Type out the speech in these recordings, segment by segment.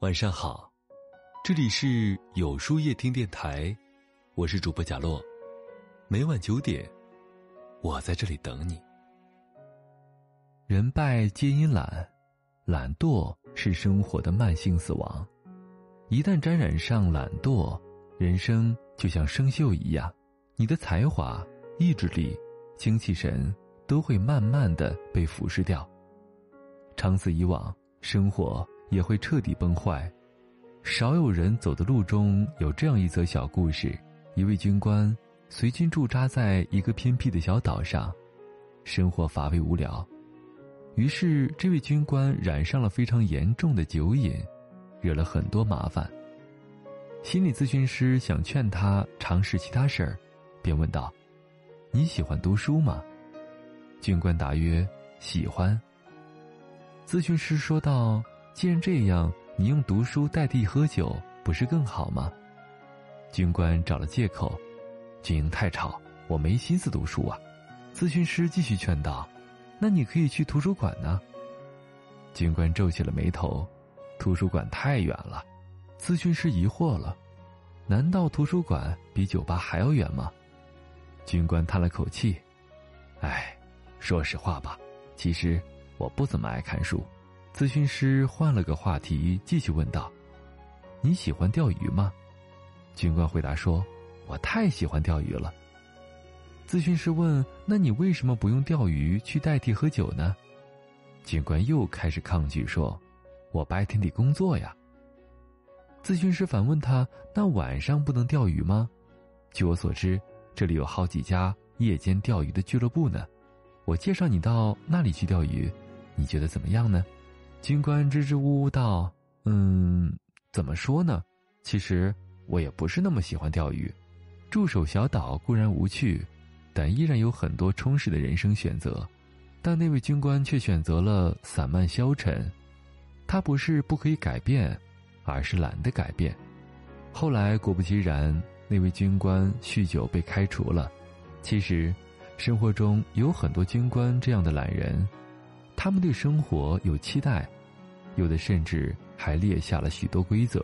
晚上好，这里是有书夜听电台，我是主播贾洛，每晚九点，我在这里等你。人败皆因懒，懒惰是生活的慢性死亡。一旦沾染上懒惰，人生就像生锈一样，你的才华、意志力、精气神都会慢慢的被腐蚀掉。长此以往，生活。也会彻底崩坏。少有人走的路中有这样一则小故事：一位军官随军驻扎在一个偏僻的小岛上，生活乏味无聊。于是，这位军官染上了非常严重的酒瘾，惹了很多麻烦。心理咨询师想劝他尝试其他事儿，便问道：“你喜欢读书吗？”军官答曰：“喜欢。”咨询师说道。既然这样，你用读书代替喝酒，不是更好吗？军官找了借口：“军营太吵，我没心思读书啊。”咨询师继续劝道：“那你可以去图书馆呢。”军官皱起了眉头：“图书馆太远了。”咨询师疑惑了：“难道图书馆比酒吧还要远吗？”军官叹了口气：“哎，说实话吧，其实我不怎么爱看书。”咨询师换了个话题，继续问道：“你喜欢钓鱼吗？”军官回答说：“我太喜欢钓鱼了。”咨询师问：“那你为什么不用钓鱼去代替喝酒呢？”军官又开始抗拒说：“我白天得工作呀。”咨询师反问他：“那晚上不能钓鱼吗？”据我所知，这里有好几家夜间钓鱼的俱乐部呢，我介绍你到那里去钓鱼，你觉得怎么样呢？军官支支吾吾道：“嗯，怎么说呢？其实我也不是那么喜欢钓鱼。驻守小岛固然无趣，但依然有很多充实的人生选择。但那位军官却选择了散漫消沉。他不是不可以改变，而是懒得改变。后来果不其然，那位军官酗酒被开除了。其实，生活中有很多军官这样的懒人。”他们对生活有期待，有的甚至还列下了许多规则，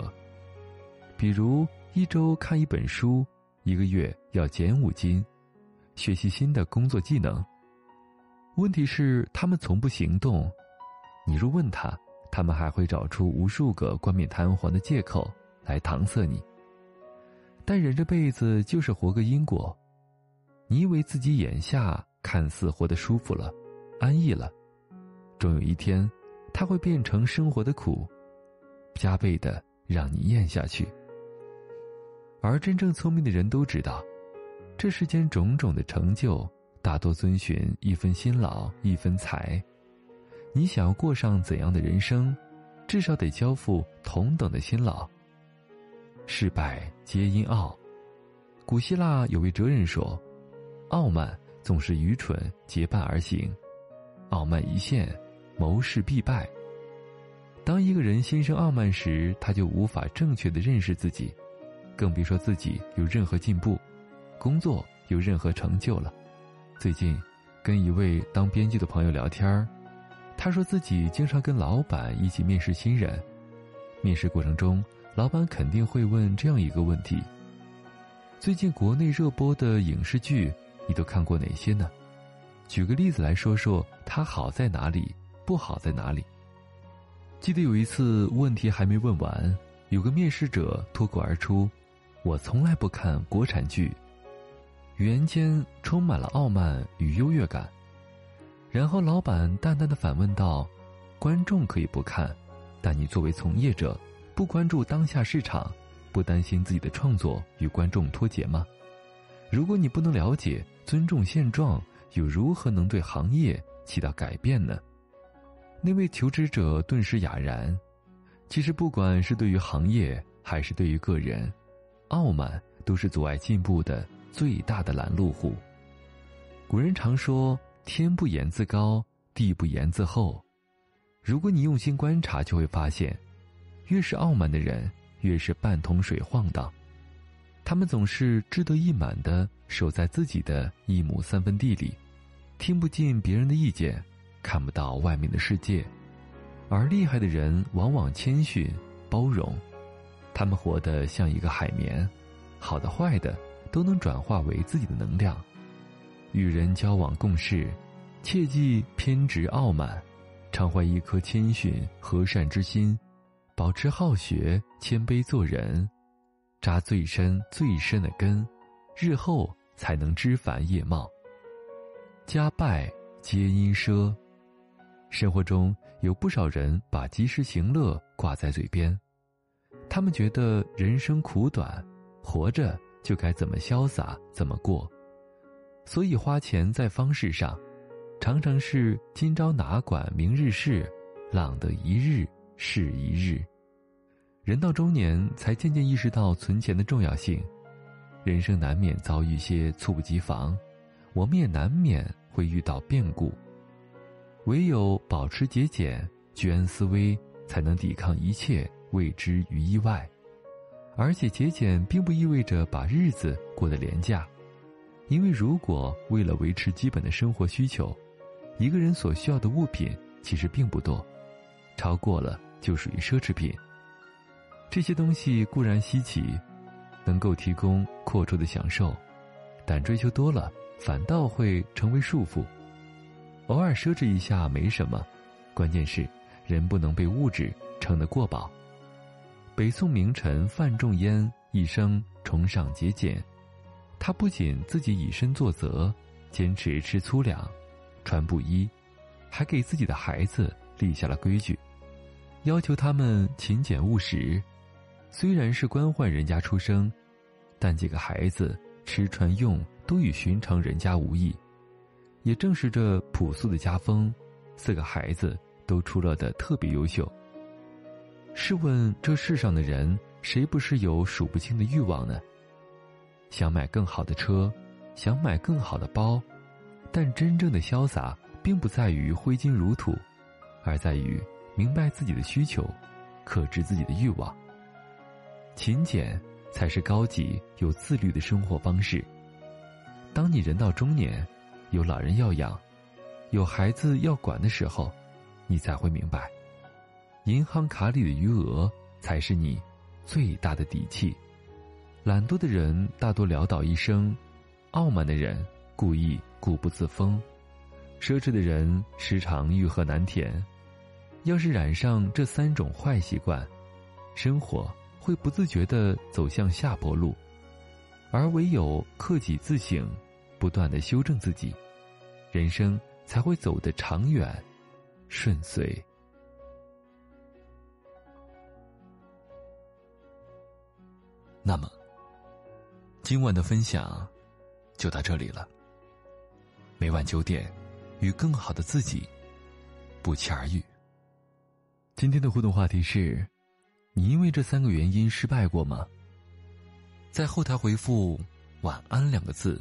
比如一周看一本书，一个月要减五斤，学习新的工作技能。问题是，他们从不行动。你若问他，他们还会找出无数个冠冕堂皇的借口来搪塞你。但人这辈子就是活个因果，你以为自己眼下看似活得舒服了，安逸了。终有一天，它会变成生活的苦，加倍的让你咽下去。而真正聪明的人都知道，这世间种种的成就，大多遵循一分辛劳一分财。你想要过上怎样的人生，至少得交付同等的辛劳。失败皆因傲。古希腊有位哲人说：“傲慢总是愚蠢结伴而行，傲慢一现。”谋事必败。当一个人心生傲慢时，他就无法正确的认识自己，更别说自己有任何进步，工作有任何成就了。最近，跟一位当编辑的朋友聊天他说自己经常跟老板一起面试新人，面试过程中，老板肯定会问这样一个问题：最近国内热播的影视剧，你都看过哪些呢？举个例子来说说，它好在哪里？不好在哪里？记得有一次问题还没问完，有个面试者脱口而出：“我从来不看国产剧。”语言间充满了傲慢与优越感。然后老板淡淡的反问道：“观众可以不看，但你作为从业者，不关注当下市场，不担心自己的创作与观众脱节吗？如果你不能了解、尊重现状，又如何能对行业起到改变呢？”那位求职者顿时哑然。其实，不管是对于行业还是对于个人，傲慢都是阻碍进步的最大的拦路虎。古人常说：“天不言自高，地不言自厚。”如果你用心观察，就会发现，越是傲慢的人，越是半桶水晃荡。他们总是志得意满的守在自己的一亩三分地里，听不进别人的意见。看不到外面的世界，而厉害的人往往谦逊、包容，他们活得像一个海绵，好的坏的都能转化为自己的能量。与人交往共事，切忌偏执傲慢，常怀一颗谦逊和善之心，保持好学谦卑做人，扎最深最深的根，日后才能枝繁叶茂。家败皆因奢。生活中有不少人把及时行乐挂在嘴边，他们觉得人生苦短，活着就该怎么潇洒怎么过，所以花钱在方式上，常常是今朝哪管明日事，浪得一日是一日。人到中年才渐渐意识到存钱的重要性，人生难免遭遇些猝不及防，我们也难免会遇到变故。唯有保持节俭、居安思危，才能抵抗一切未知与意外。而且节俭并不意味着把日子过得廉价，因为如果为了维持基本的生活需求，一个人所需要的物品其实并不多，超过了就属于奢侈品。这些东西固然稀奇，能够提供阔绰的享受，但追求多了，反倒会成为束缚。偶尔奢侈一下没什么，关键是人不能被物质撑得过饱。北宋名臣范仲淹一生崇尚节俭，他不仅自己以身作则，坚持吃粗粮、穿布衣，还给自己的孩子立下了规矩，要求他们勤俭务实。虽然是官宦人家出生，但几个孩子吃穿用都与寻常人家无异。也正是这朴素的家风，四个孩子都出落得特别优秀。试问这世上的人，谁不是有数不清的欲望呢？想买更好的车，想买更好的包，但真正的潇洒，并不在于挥金如土，而在于明白自己的需求，克制自己的欲望。勤俭才是高级有自律的生活方式。当你人到中年。有老人要养，有孩子要管的时候，你才会明白，银行卡里的余额才是你最大的底气。懒惰的人大多潦倒一生，傲慢的人故意固步自封，奢侈的人时常欲壑难填。要是染上这三种坏习惯，生活会不自觉地走向下坡路，而唯有克己自省，不断的修正自己。人生才会走得长远、顺遂。那么，今晚的分享就到这里了。每晚九点，与更好的自己不期而遇。今天的互动话题是：你因为这三个原因失败过吗？在后台回复“晚安”两个字，